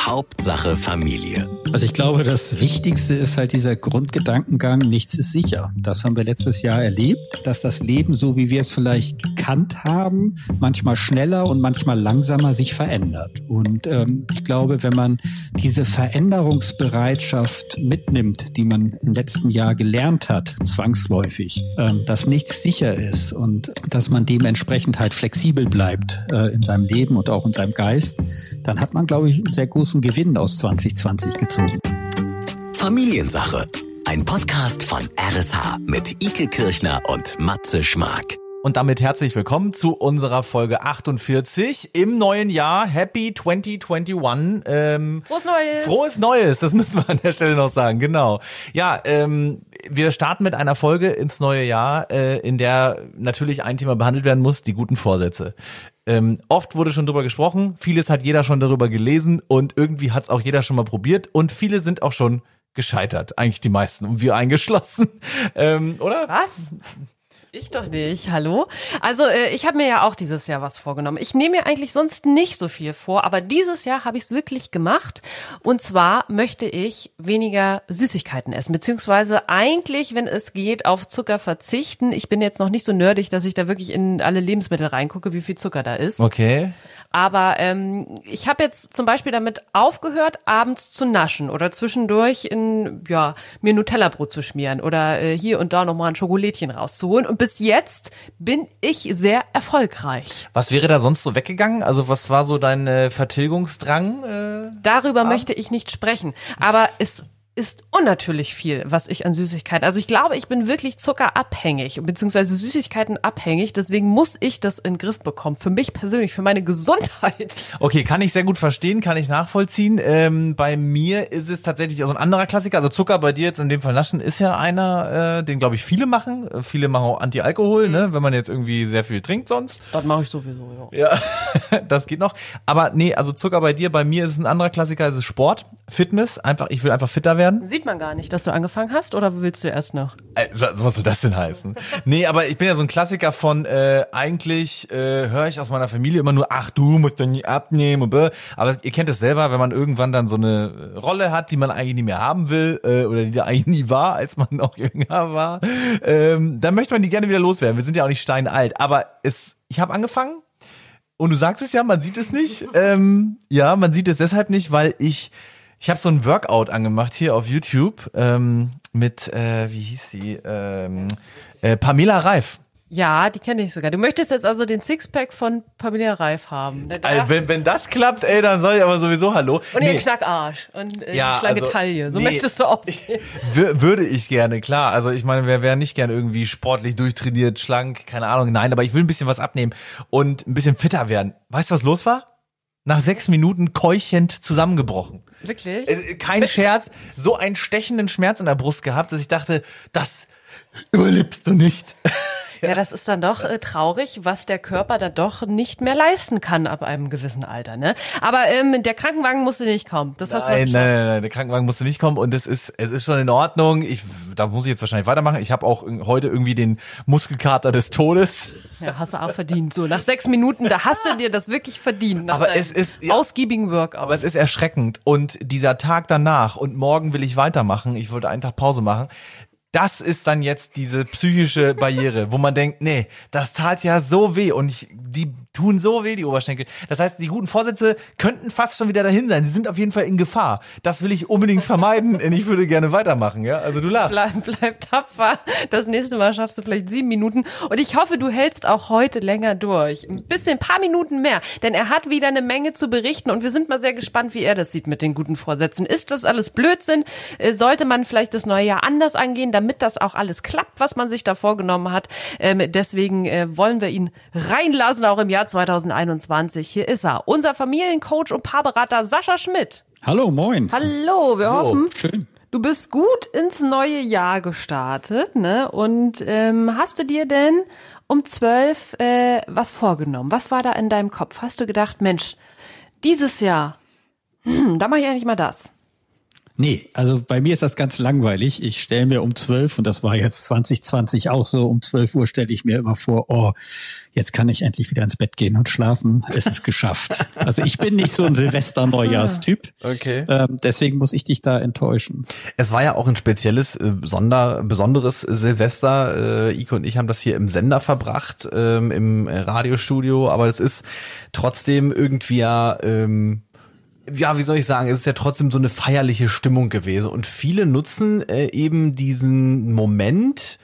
Hauptsache Familie. Also ich glaube, das Wichtigste ist halt dieser Grundgedankengang, nichts ist sicher. Das haben wir letztes Jahr erlebt, dass das Leben, so wie wir es vielleicht gekannt haben, manchmal schneller und manchmal langsamer sich verändert. Und ähm, ich glaube, wenn man diese Veränderungsbereitschaft mitnimmt, die man im letzten Jahr gelernt hat, zwangsläufig, ähm, dass nichts sicher ist und dass man dementsprechend halt flexibel bleibt äh, in seinem Leben und auch in seinem Geist, dann hat man, glaube ich, sehr großen Gewinn aus 2020 gezogen. Familiensache. Ein Podcast von RSH mit Ike Kirchner und Matze Schmark. Und damit herzlich willkommen zu unserer Folge 48 im neuen Jahr. Happy 2021. Ähm, Frohes Neues! Frohes Neues, das müssen wir an der Stelle noch sagen, genau. Ja, ähm, wir starten mit einer Folge ins neue Jahr, äh, in der natürlich ein Thema behandelt werden muss, die guten Vorsätze. Ähm, oft wurde schon drüber gesprochen, vieles hat jeder schon darüber gelesen und irgendwie hat es auch jeder schon mal probiert und viele sind auch schon gescheitert, eigentlich die meisten und wir eingeschlossen, ähm, oder? Was? Ich doch nicht, hallo. Also äh, ich habe mir ja auch dieses Jahr was vorgenommen. Ich nehme mir eigentlich sonst nicht so viel vor, aber dieses Jahr habe ich es wirklich gemacht. Und zwar möchte ich weniger Süßigkeiten essen, beziehungsweise eigentlich, wenn es geht, auf Zucker verzichten. Ich bin jetzt noch nicht so nerdig, dass ich da wirklich in alle Lebensmittel reingucke, wie viel Zucker da ist. Okay. Aber ähm, ich habe jetzt zum Beispiel damit aufgehört, abends zu naschen oder zwischendurch in ja mir Nutella-Brot zu schmieren oder äh, hier und da noch mal ein Schokolädchen rauszuholen. Und bis jetzt bin ich sehr erfolgreich. Was wäre da sonst so weggegangen? Also was war so dein äh, Vertilgungsdrang? Äh? Darüber möchte ich nicht sprechen. Aber es ist unnatürlich viel, was ich an Süßigkeiten. Also ich glaube, ich bin wirklich zuckerabhängig, beziehungsweise Süßigkeiten abhängig. Deswegen muss ich das in den Griff bekommen. Für mich persönlich, für meine Gesundheit. Okay, kann ich sehr gut verstehen, kann ich nachvollziehen. Ähm, bei mir ist es tatsächlich auch so ein anderer Klassiker. Also Zucker bei dir jetzt in dem Fall naschen ist ja einer, äh, den glaube ich viele machen. Äh, Viele machen auch Anti-Alkohol, ne, wenn man jetzt irgendwie sehr viel trinkt sonst. Das mache ich sowieso, ja. Ja, das geht noch. Aber nee, also Zucker bei dir, bei mir ist es ein anderer Klassiker, es ist Sport, Fitness. Einfach, ich will einfach fitter werden. Sieht man gar nicht, dass du angefangen hast oder willst du erst noch? Äh, so- Was soll das denn heißen? Nee, aber ich bin ja so ein Klassiker von, äh, eigentlich äh, höre ich aus meiner Familie immer nur, ach, du musst nie abnehmen und bäh. Aber ihr kennt es selber, wenn man irgendwann dann so eine Rolle hat, die man eigentlich nie mehr haben will äh, oder die da eigentlich nie war, als man noch jünger war, ähm, dann möchte man die gerne wieder loswerden. Wir sind ja auch nicht steinalt. Aber es, ich habe angefangen und du sagst es ja, man sieht es nicht. Ähm, ja, man sieht es deshalb nicht, weil ich ich habe so ein Workout angemacht hier auf YouTube ähm, mit äh, wie hieß sie ähm, äh, Pamela Reif. Ja, die kenne ich sogar. Du möchtest jetzt also den Sixpack von Pamela Reif haben. Also, wenn, wenn das klappt, ey, dann soll ich aber sowieso Hallo. und Nee, ihren Knackarsch und äh, Ja, schlanke also, Taille. So nee. möchtest du aussehen. wür- würde ich gerne, klar. Also ich meine, wer wäre nicht gerne irgendwie sportlich durchtrainiert, schlank, keine Ahnung. Nein, aber ich will ein bisschen was abnehmen und ein bisschen fitter werden. Weißt du, was los war? Nach sechs Minuten keuchend zusammengebrochen. Wirklich? Äh, Kein Scherz, so einen stechenden Schmerz in der Brust gehabt, dass ich dachte, das überlebst du nicht. Ja, das ist dann doch äh, traurig, was der Körper dann doch nicht mehr leisten kann ab einem gewissen Alter. Ne? Aber ähm, der Krankenwagen musste nicht kommen. Das hast du Nein, nein, nein, nein, der Krankenwagen musste nicht kommen und es ist, es ist schon in Ordnung. Ich, da muss ich jetzt wahrscheinlich weitermachen. Ich habe auch heute irgendwie den Muskelkater des Todes. Ja, hast du auch verdient. So, nach sechs Minuten, da hast du dir das wirklich verdient. Aber es ist- ja. ausgiebigen Workout. Aber es ist erschreckend und dieser Tag danach und morgen will ich weitermachen. Ich wollte einen Tag Pause machen. Das ist dann jetzt diese psychische Barriere, wo man denkt, nee, das tat ja so weh. Und ich, die tun so weh, die Oberschenkel. Das heißt, die guten Vorsätze könnten fast schon wieder dahin sein. Sie sind auf jeden Fall in Gefahr. Das will ich unbedingt vermeiden und ich würde gerne weitermachen, ja? Also du lachst. Bleib, bleib tapfer. Das nächste Mal schaffst du vielleicht sieben Minuten. Und ich hoffe, du hältst auch heute länger durch. Ein bisschen, ein paar Minuten mehr. Denn er hat wieder eine Menge zu berichten. Und wir sind mal sehr gespannt, wie er das sieht mit den guten Vorsätzen. Ist das alles Blödsinn? Äh, Sollte man vielleicht das neue Jahr anders angehen, damit das auch alles klappt, was man sich da vorgenommen hat? Ähm, deswegen äh, wollen wir ihn reinlassen, auch im Jahr 2021. Hier ist er. Unser Familiencoach und Paarberater Sascha Schmidt. Hallo, moin. Hallo, wir hoffen, Schön. Du bist gut ins neue Jahr gestartet, ne? Und ähm, hast du dir denn um zwölf äh, was vorgenommen? Was war da in deinem Kopf? Hast du gedacht, Mensch, dieses Jahr, hm, da mache ich eigentlich mal das. Nee, also bei mir ist das ganz langweilig. Ich stelle mir um zwölf, und das war jetzt 2020 auch so, um zwölf Uhr stelle ich mir immer vor, oh, jetzt kann ich endlich wieder ins Bett gehen und schlafen. Es ist geschafft. Also ich bin nicht so ein Silvester-Neujahrstyp. Okay. Ähm, deswegen muss ich dich da enttäuschen. Es war ja auch ein spezielles, äh, Sonder, besonderes Silvester. Äh, Ike und ich haben das hier im Sender verbracht, ähm, im Radiostudio, aber es ist trotzdem irgendwie ja, ähm, ja, wie soll ich sagen, es ist ja trotzdem so eine feierliche Stimmung gewesen. Und viele nutzen äh, eben diesen Moment,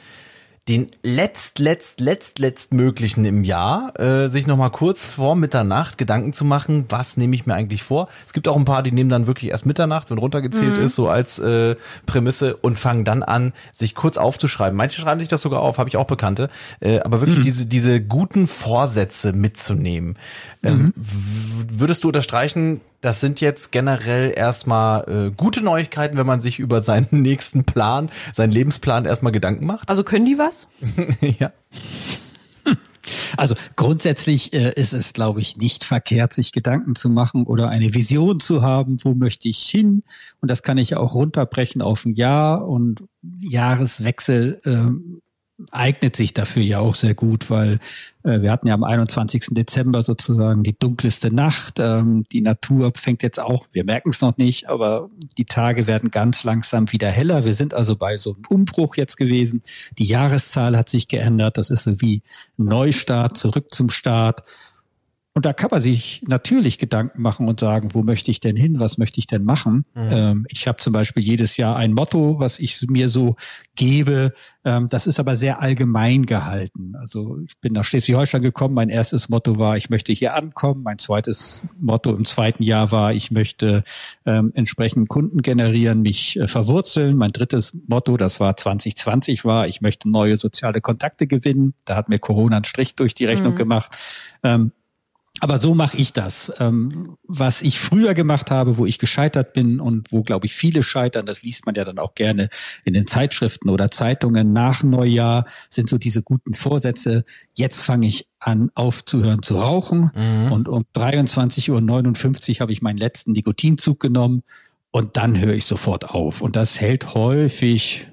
den letzt, letzt, letzt, letzt möglichen im Jahr, äh, sich nochmal kurz vor Mitternacht Gedanken zu machen, was nehme ich mir eigentlich vor. Es gibt auch ein paar, die nehmen dann wirklich erst Mitternacht, wenn runtergezählt Mhm. ist, so als äh, Prämisse und fangen dann an, sich kurz aufzuschreiben. Manche schreiben sich das sogar auf, habe ich auch Bekannte, äh, aber wirklich diese, diese guten Vorsätze mitzunehmen. Ähm, w- würdest du unterstreichen, das sind jetzt generell erstmal äh, gute Neuigkeiten, wenn man sich über seinen nächsten Plan, seinen Lebensplan erstmal Gedanken macht? Also können die was? ja. Also grundsätzlich äh, ist es, glaube ich, nicht verkehrt, sich Gedanken zu machen oder eine Vision zu haben, wo möchte ich hin. Und das kann ich auch runterbrechen auf ein Jahr und Jahreswechsel ähm, eignet sich dafür ja auch sehr gut, weil äh, wir hatten ja am 21. Dezember sozusagen die dunkelste Nacht. Ähm, die Natur fängt jetzt auch, wir merken es noch nicht, aber die Tage werden ganz langsam wieder heller. Wir sind also bei so einem Umbruch jetzt gewesen. Die Jahreszahl hat sich geändert. Das ist so wie Neustart, zurück zum Start. Und da kann man sich natürlich Gedanken machen und sagen, wo möchte ich denn hin, was möchte ich denn machen? Ähm, ich habe zum Beispiel jedes Jahr ein Motto, was ich mir so gebe. Ähm, das ist aber sehr allgemein gehalten. Also ich bin nach Schleswig-Holstein gekommen. Mein erstes Motto war, ich möchte hier ankommen. Mein zweites Motto im zweiten Jahr war, ich möchte ähm, entsprechend Kunden generieren, mich äh, verwurzeln. Mein drittes Motto, das war 2020, war, ich möchte neue soziale Kontakte gewinnen. Da hat mir Corona einen Strich durch die Rechnung gemacht. Aber so mache ich das. Ähm, was ich früher gemacht habe, wo ich gescheitert bin und wo, glaube ich, viele scheitern, das liest man ja dann auch gerne in den Zeitschriften oder Zeitungen nach Neujahr, sind so diese guten Vorsätze. Jetzt fange ich an, aufzuhören zu rauchen. Und um 23.59 Uhr habe ich meinen letzten Nikotinzug genommen und dann höre ich sofort auf. Und das hält häufig,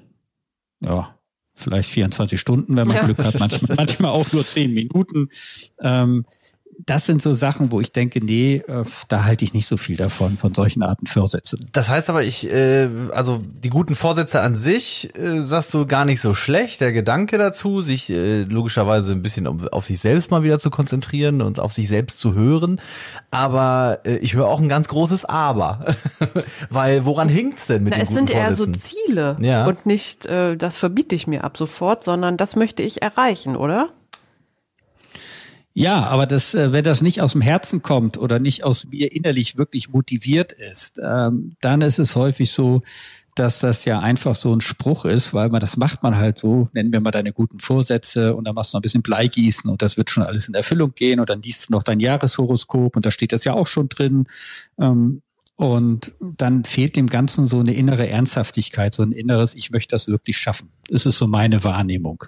ja, vielleicht 24 Stunden, wenn man Ja. Glück hat, manchmal, manchmal auch nur 10 Minuten. Ähm, das sind so Sachen, wo ich denke, nee, äh, da halte ich nicht so viel davon, von solchen Arten Vorsätzen. Das heißt aber, ich, äh, also die guten Vorsätze an sich, äh, sagst du gar nicht so schlecht. Der Gedanke dazu, sich äh, logischerweise ein bisschen um, auf sich selbst mal wieder zu konzentrieren und auf sich selbst zu hören. Aber äh, ich höre auch ein ganz großes Aber. Weil woran hinkt's denn mit Na, den es guten sind eher so Vorsätzen? Ziele Ja. und nicht, äh, das verbiete ich mir ab sofort, sondern das möchte ich erreichen, oder? Ja, aber das, äh, wenn das nicht aus dem Herzen kommt oder nicht aus mir innerlich wirklich motiviert ist, ähm, dann ist es häufig so, dass das ja einfach so ein Spruch ist, weil man das macht man halt so, nennen wir mal deine guten Vorsätze und dann machst du noch ein bisschen Bleigießen und das wird schon alles in Erfüllung gehen und dann liest du noch dein Jahreshoroskop und da steht das ja auch schon drin. Ähm, und dann fehlt dem Ganzen so eine innere Ernsthaftigkeit, so ein inneres, ich möchte das wirklich schaffen. Das ist so meine Wahrnehmung.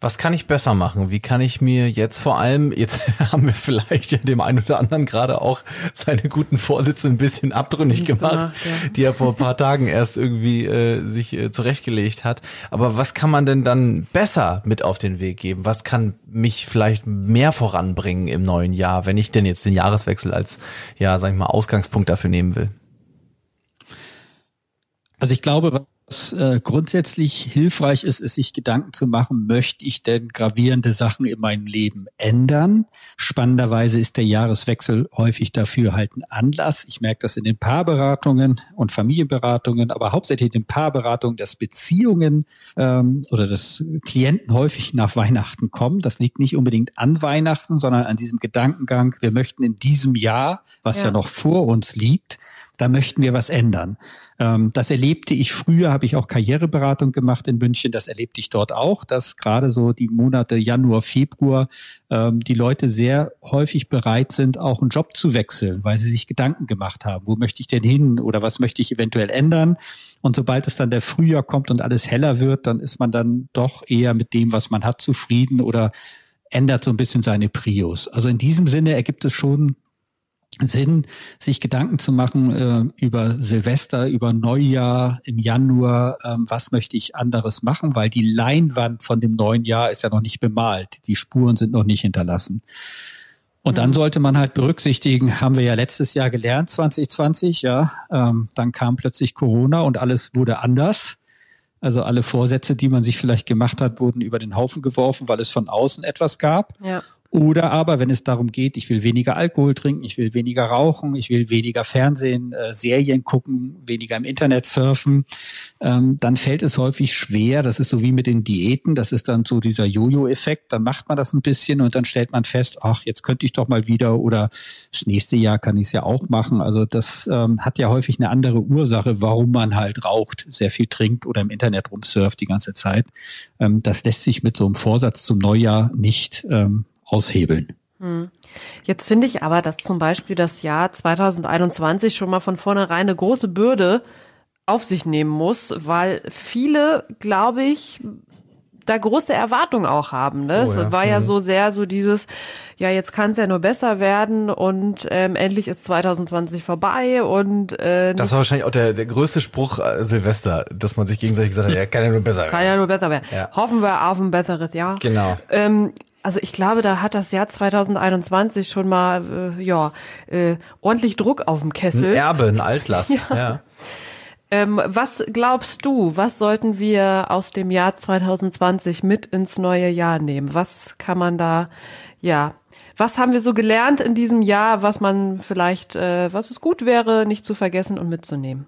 Was kann ich besser machen? Wie kann ich mir jetzt vor allem, jetzt haben wir vielleicht ja dem einen oder anderen gerade auch seine guten Vorsätze ein bisschen abtrünnig gemacht, gemacht, ja. die er vor ein paar Tagen erst irgendwie äh, sich äh, zurechtgelegt hat. Aber was kann man denn dann besser mit auf den Weg geben? Was kann mich vielleicht mehr voranbringen im neuen Jahr, wenn ich denn jetzt den Jahreswechsel als, ja, sag ich mal, Ausgangspunkt dafür nehmen will? Also ich glaube, was äh, grundsätzlich hilfreich ist, ist sich Gedanken zu machen, möchte ich denn gravierende Sachen in meinem Leben ändern? Spannenderweise ist der Jahreswechsel häufig dafür halt ein Anlass. Ich merke das in den Paarberatungen und Familienberatungen, aber hauptsächlich in den Paarberatungen, dass Beziehungen ähm, oder dass Klienten häufig nach Weihnachten kommen. Das liegt nicht unbedingt an Weihnachten, sondern an diesem Gedankengang, wir möchten in diesem Jahr, was ja, Ja. noch vor uns liegt, da möchten wir was ändern. Ähm, das erlebte ich früher, habe ich auch Karriereberatung gemacht in München. Das erlebte ich dort auch, dass gerade so die Monate Januar, Februar ähm, die Leute sehr häufig bereit sind, auch einen Job zu wechseln, weil sie sich Gedanken gemacht haben. Wo möchte ich denn hin oder was möchte ich eventuell ändern? Und sobald es dann der Frühjahr kommt und alles heller wird, dann ist man dann doch eher mit dem, was man hat, zufrieden oder ändert so ein bisschen seine Prios. Also in diesem Sinne ergibt es schon Sinn, sich Gedanken zu machen äh, über Silvester, über Neujahr im Januar, ähm, was möchte ich anderes machen, weil die Leinwand von dem neuen Jahr ist ja noch nicht bemalt, die Spuren sind noch nicht hinterlassen. Und dann mhm. sollte man halt berücksichtigen, haben wir ja letztes Jahr gelernt, 2020, ja, ähm, dann kam plötzlich Corona und alles wurde anders. Also alle Vorsätze, die man sich vielleicht gemacht hat, wurden über den Haufen geworfen, weil es von außen etwas gab. Ja. Oder aber, wenn es darum geht, ich will weniger Alkohol trinken, ich will weniger rauchen, ich will weniger Fernsehen, äh, Serien gucken, weniger im Internet surfen, ähm, dann fällt es häufig schwer. Das ist so wie mit den Diäten. Das ist dann so dieser Jojo-Effekt. Dann macht man das ein bisschen und dann stellt man fest, ach, jetzt könnte ich doch mal wieder oder das nächste Jahr kann ich es ja auch machen. Also das ähm, hat ja häufig eine andere Ursache, warum man halt raucht, sehr viel trinkt oder im Internet rumsurft die ganze Zeit. Ähm, das lässt sich mit so einem Vorsatz zum Neujahr nicht ähm, aushebeln. Hm. Jetzt finde ich aber, dass zum Beispiel das Jahr 2021 schon mal von vornherein eine große Bürde auf sich nehmen muss, weil viele, glaube ich, da große Erwartungen auch haben. Ne? Oh, ja. Es war ja mhm. so sehr so dieses, ja, jetzt kann es ja nur besser werden und ähm, endlich ist 2020 vorbei und äh, Das war wahrscheinlich auch der, der größte Spruch äh, Silvester, dass man sich gegenseitig gesagt hat, ja, kann ja nur besser werden. Kann ja nur besser werden. Ja. Hoffen wir auf ein besseres Jahr. Genau. Ähm, also ich glaube, da hat das Jahr 2021 schon mal äh, ja äh, ordentlich Druck auf dem Kessel. Ein Erbe, ein Altlast. ja. ja. Ähm, was glaubst du, was sollten wir aus dem Jahr 2020 mit ins neue Jahr nehmen? Was kann man da, ja, was haben wir so gelernt in diesem Jahr, was man vielleicht, äh, was es gut wäre, nicht zu vergessen und mitzunehmen?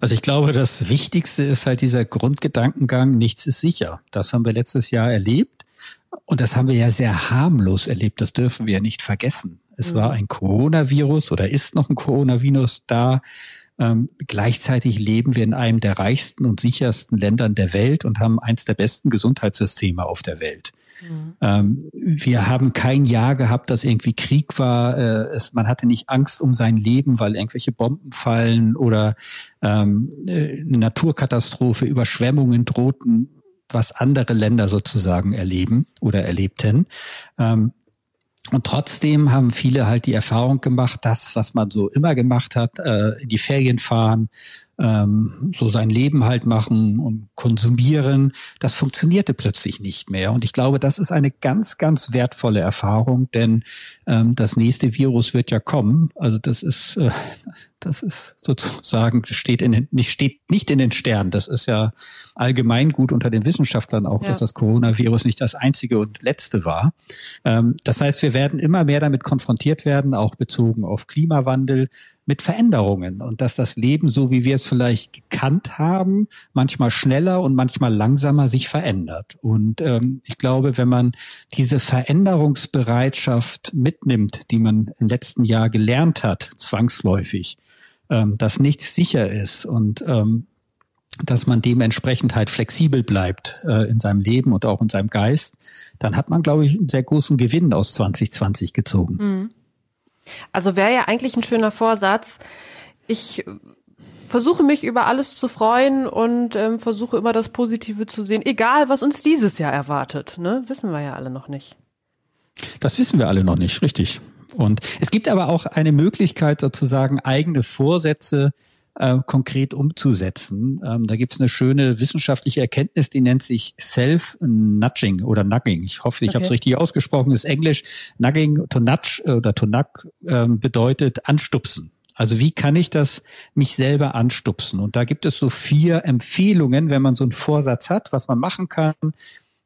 Also ich glaube, das Wichtigste ist halt dieser Grundgedankengang, nichts ist sicher. Das haben wir letztes Jahr erlebt. Und das haben wir ja sehr harmlos erlebt. Das dürfen wir ja nicht vergessen. Es war ein Coronavirus oder ist noch ein Coronavirus da. Ähm, gleichzeitig leben wir in einem der reichsten und sichersten Ländern der Welt und haben eins der besten Gesundheitssysteme auf der Welt. Mhm. Ähm, wir haben kein Jahr gehabt, das irgendwie Krieg war. Äh, es, man hatte nicht Angst um sein Leben, weil irgendwelche Bomben fallen oder ähm, äh, eine Naturkatastrophe, Überschwemmungen drohten was andere Länder sozusagen erleben oder erlebten. Ähm, und trotzdem haben viele halt die Erfahrung gemacht, das, was man so immer gemacht hat, äh, in die Ferien fahren, ähm, so sein Leben halt machen und konsumieren, das funktionierte plötzlich nicht mehr. Und ich glaube, das ist eine ganz, ganz wertvolle Erfahrung, denn ähm, das nächste Virus wird ja kommen. Also das ist, äh, das ist sozusagen, steht, in den, nicht, steht nicht in den Sternen. Das ist ja allgemein gut unter den Wissenschaftlern auch, ja. dass das Coronavirus nicht das einzige und letzte war. Ähm, das heißt, wir werden immer mehr damit konfrontiert werden, auch bezogen auf Klimawandel, mit Veränderungen und dass das Leben, so wie wir es vielleicht gekannt haben, manchmal schneller und manchmal langsamer sich verändert. Und ähm, ich glaube, wenn man diese Veränderungsbereitschaft mitnimmt, die man im letzten Jahr gelernt hat, zwangsläufig, ähm, dass nichts sicher ist und ähm, dass man dementsprechend halt flexibel bleibt äh, in seinem Leben und auch in seinem Geist, dann hat man, glaube ich, einen sehr großen Gewinn aus 2020 gezogen. Mhm. Also wäre ja eigentlich ein schöner Vorsatz. Ich versuche mich über alles zu freuen und ähm, versuche immer das Positive zu sehen, egal was uns dieses Jahr erwartet. Ne? Wissen wir ja alle noch nicht. Das wissen wir alle noch nicht, richtig. Und es gibt aber auch eine Möglichkeit, sozusagen eigene Vorsätze äh, konkret umzusetzen. Ähm, da gibt es eine schöne wissenschaftliche Erkenntnis, die nennt sich Self-Nudging oder Nugging. Ich hoffe, ich okay. habe es richtig ausgesprochen. Das ist Englisch. Nugging, to nudge äh, oder to nug ähm, bedeutet anstupsen. Also wie kann ich das mich selber anstupsen? Und da gibt es so vier Empfehlungen, wenn man so einen Vorsatz hat, was man machen kann.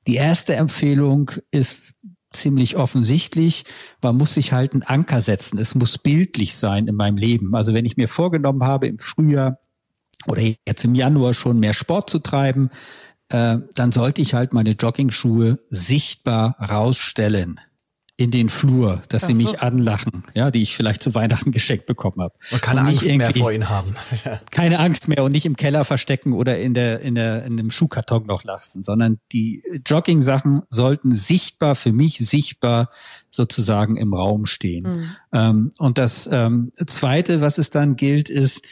Die erste Empfehlung ist ziemlich offensichtlich. Man muss sich halt einen Anker setzen. Es muss bildlich sein in meinem Leben. Also wenn ich mir vorgenommen habe, im Frühjahr oder jetzt im Januar schon mehr Sport zu treiben, äh, dann sollte ich halt meine Jogging-Schuhe sichtbar rausstellen in den Flur, dass Ach sie mich anlachen, ja, die ich vielleicht zu Weihnachten geschenkt bekommen habe. Und keine und Angst mehr vor ihnen haben. keine Angst mehr und nicht im Keller verstecken oder in der in der in dem Schuhkarton noch lassen, sondern die Jogging-Sachen sollten sichtbar für mich sichtbar sozusagen im Raum stehen. Mhm. Ähm, und das ähm, Zweite, was es dann gilt, ist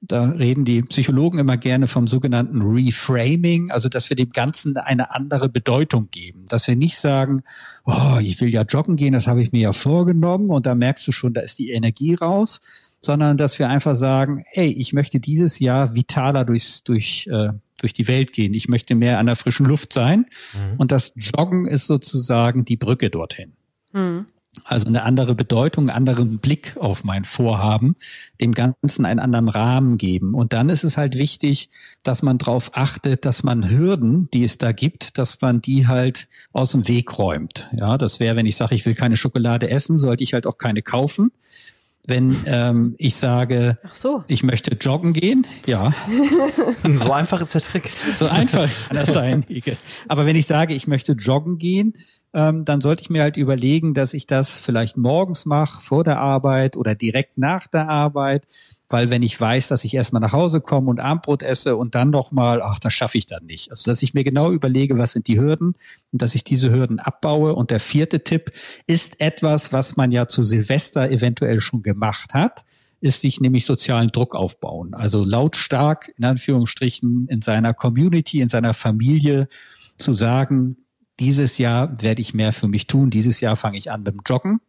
Da reden die Psychologen immer gerne vom sogenannten Reframing, also dass wir dem Ganzen eine andere Bedeutung geben. Dass wir nicht sagen, oh, ich will ja joggen gehen, das habe ich mir ja vorgenommen und da merkst du schon, da ist die Energie raus, sondern dass wir einfach sagen, hey, ich möchte dieses Jahr vitaler durchs, durch, äh, durch die Welt gehen. Ich möchte mehr an der frischen Luft sein. Mhm. Und das Joggen ist sozusagen die Brücke dorthin. Mhm. Also eine andere Bedeutung, einen anderen Blick auf mein Vorhaben, dem Ganzen einen anderen Rahmen geben. Und dann ist es halt wichtig, dass man darauf achtet, dass man Hürden, die es da gibt, dass man die halt aus dem Weg räumt. Ja, das wäre, wenn ich sage, ich will keine Schokolade essen, sollte ich halt auch keine kaufen wenn ähm, ich sage, so. ich möchte joggen gehen, ja. so einfach ist der Trick. So einfach kann das sein, Ike. Aber wenn ich sage, ich möchte joggen gehen, ähm, dann sollte ich mir halt überlegen, dass ich das vielleicht morgens mache, vor der Arbeit oder direkt nach der Arbeit, weil wenn ich weiß, dass ich erstmal nach Hause komme und Abendbrot esse und dann nochmal, ach, das schaffe ich dann nicht. Also dass ich mir genau überlege, was sind die Hürden und dass ich diese Hürden abbaue. Und der vierte Tipp ist etwas, was man ja zu Silvester eventuell schon gemacht hat ist sich nämlich sozialen Druck aufbauen. Also lautstark, in Anführungsstrichen, in seiner Community, in seiner Familie zu sagen, dieses Jahr werde ich mehr für mich tun, dieses Jahr fange ich an mit dem Joggen.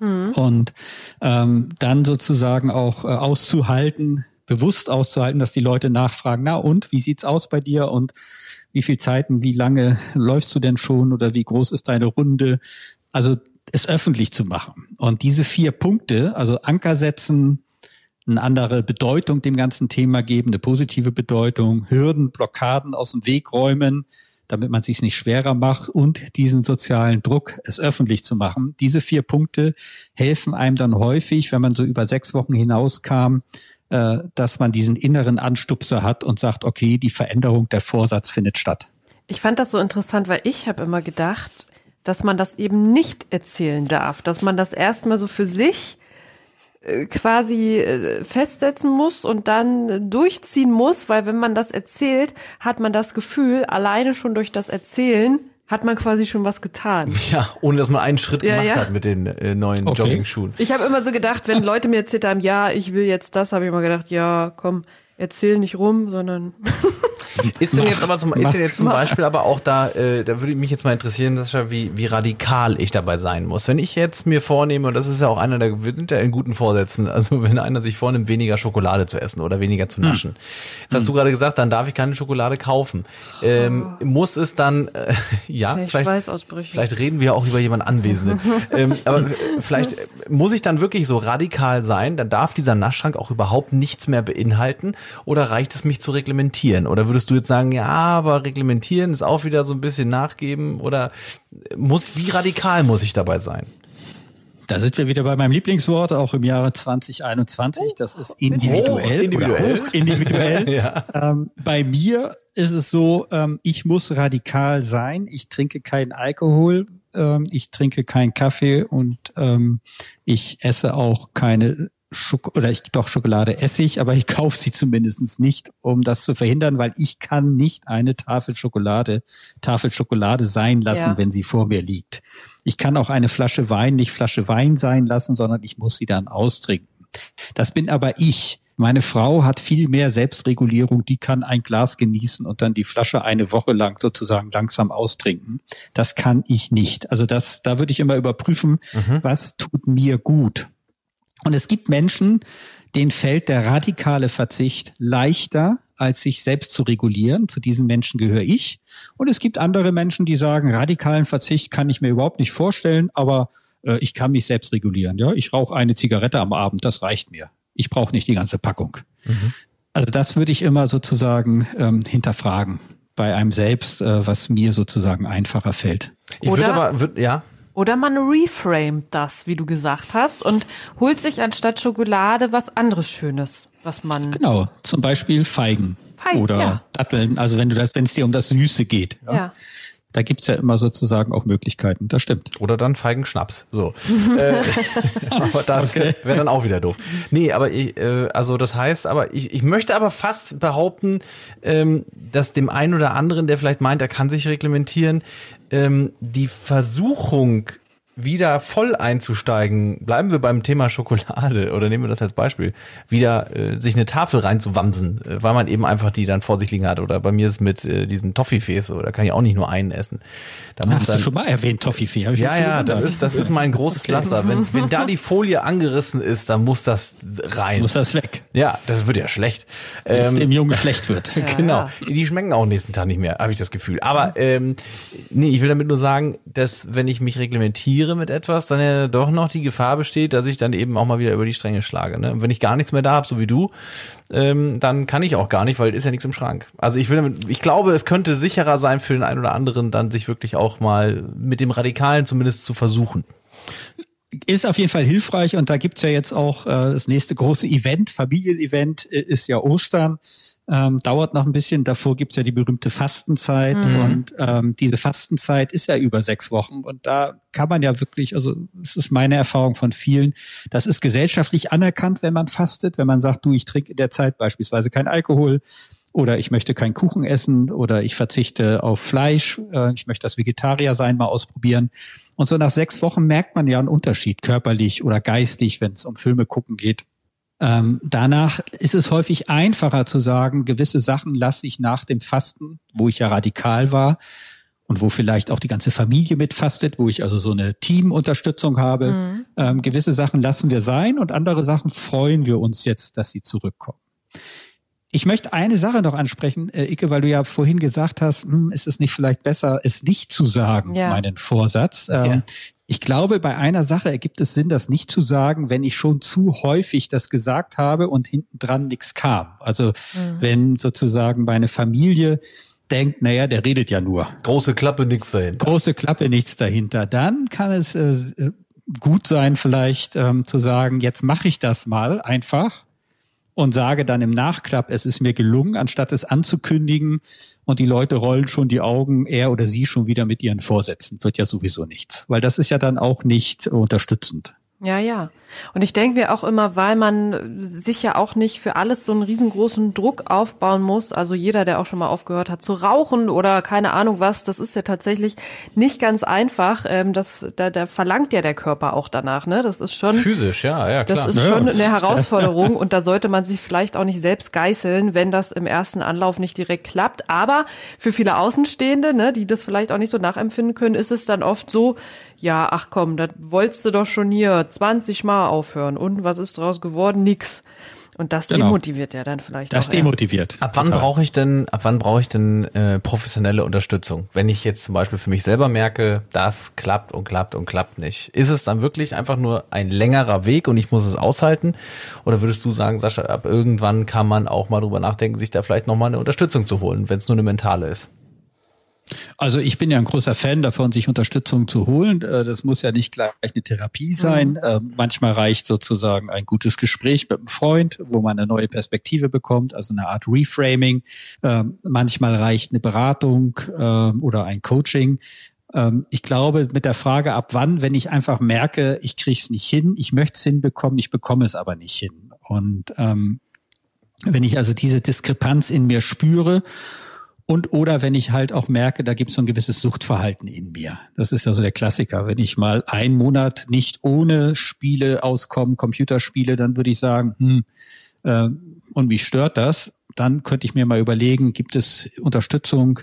Mhm. Und ähm, dann sozusagen auch äh, auszuhalten, bewusst auszuhalten, dass die Leute nachfragen, na und, wie sieht's aus bei dir und wie viel Zeiten, wie lange läufst du denn schon oder wie groß ist deine Runde? Also es öffentlich zu machen. Und diese vier Punkte, also Anker setzen, eine andere Bedeutung dem ganzen Thema geben, eine positive Bedeutung, Hürden, Blockaden aus dem Weg räumen, damit man sich nicht schwerer macht und diesen sozialen Druck, es öffentlich zu machen. Diese vier Punkte helfen einem dann häufig, wenn man so über sechs Wochen hinauskam, äh, dass man diesen inneren Anstupser hat und sagt, okay, die Veränderung der Vorsatz findet statt. Ich fand das so interessant, weil ich habe immer gedacht, dass man das eben nicht erzählen darf, dass man das erstmal so für sich quasi äh, festsetzen muss und dann durchziehen muss, weil wenn man das erzählt, hat man das Gefühl, alleine schon durch das Erzählen hat man quasi schon was getan. Ja, ohne dass man einen Schritt ja, gemacht ja. hat mit den äh, neuen okay. Jogging-Schuhen. Ich habe immer so gedacht, wenn Leute mir erzählt haben, ja, ich will jetzt das, habe ich immer gedacht, ja, komm, erzähl nicht rum, sondern Ist denn jetzt aber zum, ist denn jetzt zum Beispiel aber auch da, äh, da würde mich jetzt mal interessieren, Sascha, wie, wie radikal ich dabei sein muss. Wenn ich jetzt mir vornehme, und das ist ja auch einer der, wir sind ja in guten Vorsätzen, also wenn einer sich vornimmt, weniger Schokolade zu essen oder weniger zu hm. naschen. Hm. Jetzt hast hm. du gerade gesagt, dann darf ich keine Schokolade kaufen. Ähm, oh. Muss es dann, äh, ja, vielleicht, vielleicht reden wir auch über jemanden Anwesenden. ähm, aber äh, vielleicht muss ich dann wirklich so radikal sein, dann darf dieser Naschschrank auch überhaupt nichts mehr beinhalten oder reicht es mich zu reglementieren? Oder würdest du jetzt sagen, ja, aber reglementieren ist auch wieder so ein bisschen nachgeben oder muss, wie radikal muss ich dabei sein? Da sind wir wieder bei meinem Lieblingswort, auch im Jahre 2021. Das ist individuell. Hoch individuell. Hoch individuell. ja. ähm, bei mir ist es so, ähm, ich muss radikal sein. Ich trinke keinen Alkohol. Ähm, ich trinke keinen Kaffee und ähm, ich esse auch keine Schok oder ich doch Schokolade esse ich, aber ich kaufe sie zumindest nicht, um das zu verhindern, weil ich kann nicht eine Tafel Schokolade, Tafel Schokolade sein lassen, ja. wenn sie vor mir liegt. Ich kann auch eine Flasche Wein nicht Flasche Wein sein lassen, sondern ich muss sie dann austrinken. Das bin aber ich. Meine Frau hat viel mehr Selbstregulierung, die kann ein Glas genießen und dann die Flasche eine Woche lang sozusagen langsam austrinken. Das kann ich nicht. Also das, da würde ich immer überprüfen, mhm. was tut mir gut. Und es gibt Menschen, denen fällt der radikale Verzicht leichter, als sich selbst zu regulieren. Zu diesen Menschen gehöre ich. Und es gibt andere Menschen, die sagen, radikalen Verzicht kann ich mir überhaupt nicht vorstellen, aber äh, ich kann mich selbst regulieren. Ja, ich rauche eine Zigarette am Abend, das reicht mir. Ich brauche nicht die ganze Packung. Mhm. Also das würde ich immer sozusagen ähm, hinterfragen bei einem selbst, äh, was mir sozusagen einfacher fällt. Ich würde aber, würd, ja. Oder man reframet das, wie du gesagt hast, und holt sich anstatt Schokolade was anderes Schönes, was man. Genau, zum Beispiel Feigen. Feigen oder ja. Datteln, also wenn du das, wenn es dir um das Süße geht. Ja. ja. Da gibt's ja immer sozusagen auch Möglichkeiten, das stimmt. Oder dann Feigenschnaps. So. äh, aber das okay. wäre dann auch wieder doof. Nee, aber ich, äh, also das heißt, aber ich, ich möchte aber fast behaupten, ähm, dass dem einen oder anderen, der vielleicht meint, er kann sich reglementieren, ähm, die Versuchung wieder voll einzusteigen, bleiben wir beim Thema Schokolade oder nehmen wir das als Beispiel, wieder äh, sich eine Tafel reinzuwamsen, äh, weil man eben einfach die dann vor sich liegen hat. Oder bei mir ist mit äh, diesen Toffifees so, da kann ich auch nicht nur einen essen. Da muss Hast dann, du schon mal erwähnt, Toffifee? Hab ich ja, ja, das ist, das ist mein großes Laster. Wenn, wenn da die Folie angerissen ist, dann muss das rein. Muss das weg, ja, das wird ja schlecht. Ähm, dem Jungen schlecht wird. genau. Die schmecken auch nächsten Tag nicht mehr, habe ich das Gefühl. Aber ähm, nee, ich will damit nur sagen, dass wenn ich mich reglementiere mit etwas, dann ja doch noch die Gefahr besteht, dass ich dann eben auch mal wieder über die Stränge schlage. Ne? Und wenn ich gar nichts mehr da habe, so wie du, ähm, dann kann ich auch gar nicht, weil ist ja nichts im Schrank. Also ich will damit, ich glaube, es könnte sicherer sein für den einen oder anderen, dann sich wirklich auch mal mit dem Radikalen zumindest zu versuchen. Ist auf jeden Fall hilfreich und da gibt's ja jetzt auch äh, das nächste große Event, Familienevent äh, ist ja Ostern. Ähm, dauert noch ein bisschen, davor gibt's ja die berühmte Fastenzeit und ähm, diese Fastenzeit ist ja über sechs Wochen und da kann man ja wirklich, also es ist meine Erfahrung von vielen, das ist gesellschaftlich anerkannt, wenn man fastet, wenn man sagt, du, ich trinke in der Zeit beispielsweise kein Alkohol oder ich möchte keinen Kuchen essen oder ich verzichte auf Fleisch, äh, ich möchte das Vegetarier sein mal ausprobieren. Und so nach sechs Wochen merkt man ja einen Unterschied, körperlich oder geistig, wenn es um Filme gucken geht. Ähm, danach ist es häufig einfacher zu sagen, gewisse Sachen lasse ich nach dem Fasten, wo ich ja radikal war und wo vielleicht auch die ganze Familie mitfastet, wo ich also so eine Teamunterstützung habe. Ähm, gewisse Sachen lassen wir sein und andere Sachen freuen wir uns jetzt, dass sie zurückkommen. Ich möchte eine Sache noch ansprechen, äh, Icke, weil du ja vorhin gesagt hast, hm, ist es nicht vielleicht besser, es nicht zu sagen, Ja. meinen Vorsatz. Ähm, Ja. Ich glaube, bei einer Sache ergibt es Sinn, das nicht zu sagen, wenn ich schon zu häufig das gesagt habe und hinten dran nichts kam. Also wenn sozusagen meine Familie denkt, naja, der redet ja nur. Große Klappe, nix dahin. Große Klappe, nichts dahinter. Dann kann es äh, gut sein, vielleicht ähm, zu sagen, jetzt mache ich das mal einfach und sage dann im Nachklapp, es ist mir gelungen, anstatt es anzukündigen und die Leute rollen schon die Augen, er oder sie schon wieder mit ihren Vorsätzen. Wird ja sowieso nichts, weil das ist ja dann auch nicht unterstützend. Ja, ja. Und ich denke mir auch immer, weil man sich ja auch nicht für alles so einen riesengroßen Druck aufbauen muss. Also jeder, der auch schon mal aufgehört hat zu rauchen oder keine Ahnung was, das ist ja tatsächlich nicht ganz einfach. Ähm, das, da, da verlangt ja der Körper auch danach, ne? Das ist schon. Physisch, ja, ja, klar. Das ist Ja, schon das eine Herausforderung und da sollte man sich vielleicht auch nicht selbst geißeln, wenn das im ersten Anlauf nicht direkt klappt. Aber für viele Außenstehende, ne, die das vielleicht auch nicht so nachempfinden können, ist es dann oft so, ja, ach komm, das wolltest du doch schon hier 20 Mal aufhören. Und was ist draus geworden? Nix. Und das Genau. demotiviert ja dann vielleicht Das eher. demotiviert. Ab wann brauche ich denn, ab wann brauche ich denn äh, professionelle Unterstützung? Wenn ich jetzt zum Beispiel für mich selber merke, das klappt und klappt und klappt nicht. Ist es dann wirklich einfach nur ein längerer Weg und ich muss es aushalten? Oder würdest du sagen, Sascha, ab irgendwann kann man auch mal drüber nachdenken, sich da vielleicht nochmal eine Unterstützung zu holen, wenn es nur eine mentale ist? Also ich bin ja ein großer Fan davon, sich Unterstützung zu holen. Äh, Das muss ja nicht gleich eine Therapie sein. Äh, Manchmal reicht sozusagen ein gutes Gespräch mit einem Freund, wo man eine neue Perspektive bekommt, also eine Art Reframing. Ähm, Manchmal reicht eine Beratung ähm, oder ein Coaching. Ähm, Ich glaube, mit der Frage, ab wann, wenn ich einfach merke, ich kriege es nicht hin, ich möchte es hinbekommen, ich bekomme es aber nicht hin. Und ähm, wenn ich also diese Diskrepanz in mir spüre und oder wenn ich halt auch merke, da gibt es so ein gewisses Suchtverhalten in mir. Das ist also der Klassiker. Wenn ich mal einen Monat nicht ohne Spiele auskomme, Computerspiele, dann würde ich sagen, hm, äh, und mich stört das, dann könnte ich mir mal überlegen, gibt es Unterstützung,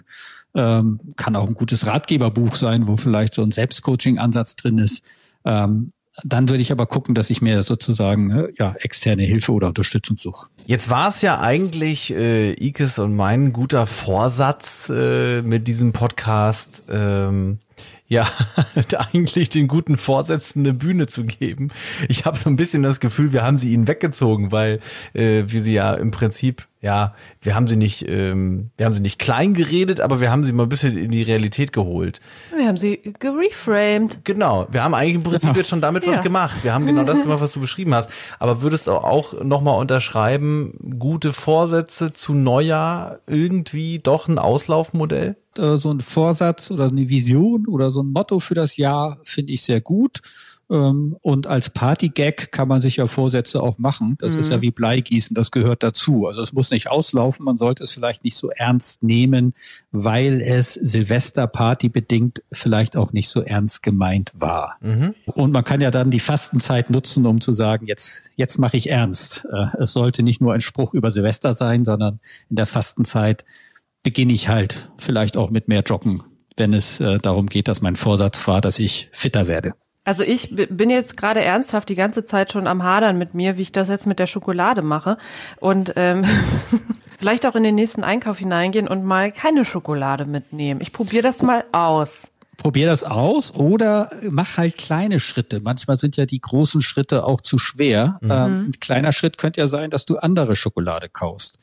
ähm, kann auch ein gutes Ratgeberbuch sein, wo vielleicht so ein Selbstcoaching-Ansatz drin ist. Ähm, dann würde ich aber gucken, dass ich mir sozusagen äh, ja externe Hilfe oder Unterstützung suche. Jetzt war es ja eigentlich äh, Ikes und mein guter Vorsatz äh, mit diesem Podcast, ähm, ja, eigentlich den guten Vorsätzen eine Bühne zu geben. Ich habe so ein bisschen das Gefühl, wir haben sie ihnen weggezogen, weil äh, wir sie ja im Prinzip, ja, wir haben sie nicht, ähm, wir haben sie nicht klein geredet, aber wir haben sie mal ein bisschen in die Realität geholt. Wir haben sie gereframed. Genau, wir haben eigentlich im Prinzip jetzt schon damit was Ja. gemacht. Wir haben genau das gemacht, was du beschrieben hast. Aber würdest du auch nochmal unterschreiben, gute Vorsätze zu Neujahr irgendwie doch ein Auslaufmodell? Äh, so ein Vorsatz oder eine Vision oder so ein Motto für das Jahr finde ich sehr gut. Ähm, und als Partygag kann man sich ja Vorsätze auch machen. Das ist ja wie Bleigießen, das gehört dazu. Also es muss nicht auslaufen, man sollte es vielleicht nicht so ernst nehmen, weil es Silvesterparty bedingt vielleicht auch nicht so ernst gemeint war. Und man kann ja dann die Fastenzeit nutzen, um zu sagen, jetzt, jetzt mache ich ernst. Äh, Es sollte nicht nur ein Spruch über Silvester sein, sondern in der Fastenzeit beginne ich halt vielleicht auch mit mehr Joggen, wenn es äh, darum geht, dass mein Vorsatz war, dass ich fitter werde. Also ich bin jetzt gerade ernsthaft die ganze Zeit schon am Hadern mit mir, wie ich das jetzt mit der Schokolade mache. Und ähm, vielleicht auch in den nächsten Einkauf hineingehen und mal keine Schokolade mitnehmen. Ich probiere das mal aus. Probier das aus oder mach halt kleine Schritte. Manchmal sind ja die großen Schritte auch zu schwer. Ähm, ein kleiner Schritt könnte ja sein, dass du andere Schokolade kaufst.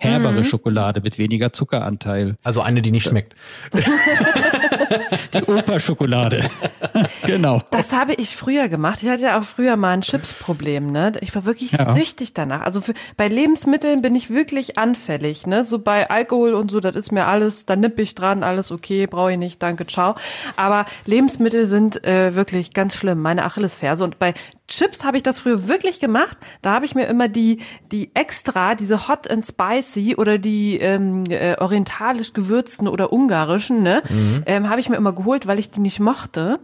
Herbere Schokolade mit weniger Zuckeranteil. Also eine, die nicht schmeckt. Die Opa-Schokolade. genau. Das habe ich früher gemacht. Ich hatte ja auch früher mal ein Chips-Problem, ne? Ich war wirklich Ja. süchtig danach. Also für, bei Lebensmitteln bin ich wirklich anfällig, ne? So bei Alkohol und so, das ist mir alles, da nipp ich dran, alles okay, brauche ich nicht, danke, ciao. Aber Lebensmittel sind äh, wirklich ganz schlimm, meine Achillesferse. Und bei Chips habe ich das früher wirklich gemacht. Da habe ich mir immer die, die extra, diese Hot and Spicy oder die ähm, äh, orientalisch gewürzten oder ungarischen, ne? Ähm, habe ich mir immer geholt, weil ich die nicht mochte.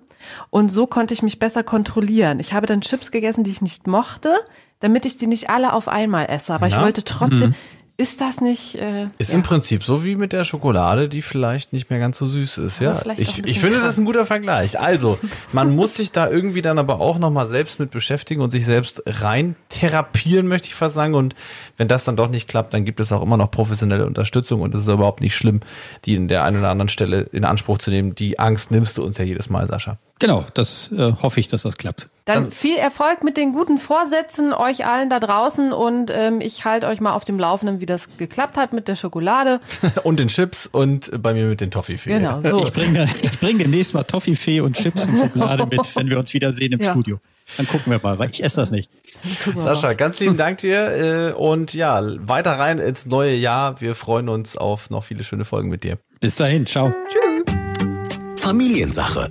Und so konnte ich mich besser kontrollieren. Ich habe dann Chips gegessen, die ich nicht mochte, damit ich die nicht alle auf einmal esse. Aber ich Na? wollte trotzdem, ist das nicht. Äh, Ist ja. im Prinzip so wie mit der Schokolade, die vielleicht nicht mehr ganz so süß ist. Aber Ja, ich, ich finde, das ist ein guter Vergleich. Also, man muss sich da irgendwie dann aber auch nochmal selbst mit beschäftigen und sich selbst rein therapieren, möchte ich fast sagen. Und wenn das dann doch nicht klappt, dann gibt es auch immer noch professionelle Unterstützung und es ist überhaupt nicht schlimm, die in der einen oder anderen Stelle in Anspruch zu nehmen. Die Angst nimmst du uns ja jedes Mal, Sascha. Genau, das äh, hoffe ich, dass das klappt. Dann viel Erfolg mit den guten Vorsätzen euch allen da draußen und ähm, ich halte euch mal auf dem Laufenden, wie das geklappt hat mit der Schokolade. Und den Chips und bei mir mit den Toffifee. Genau, so. Ich bringe, ich bringe demnächst mal Toffifee und Chips und Schokolade mit, wenn wir uns wiedersehen im Ja. Studio. Dann gucken wir mal, weil ich esse das nicht. Sascha, ganz lieben Dank dir äh, und ja, weiter rein ins neue Jahr. Wir freuen uns auf noch viele schöne Folgen mit dir. Bis dahin, ciao. Familiensache.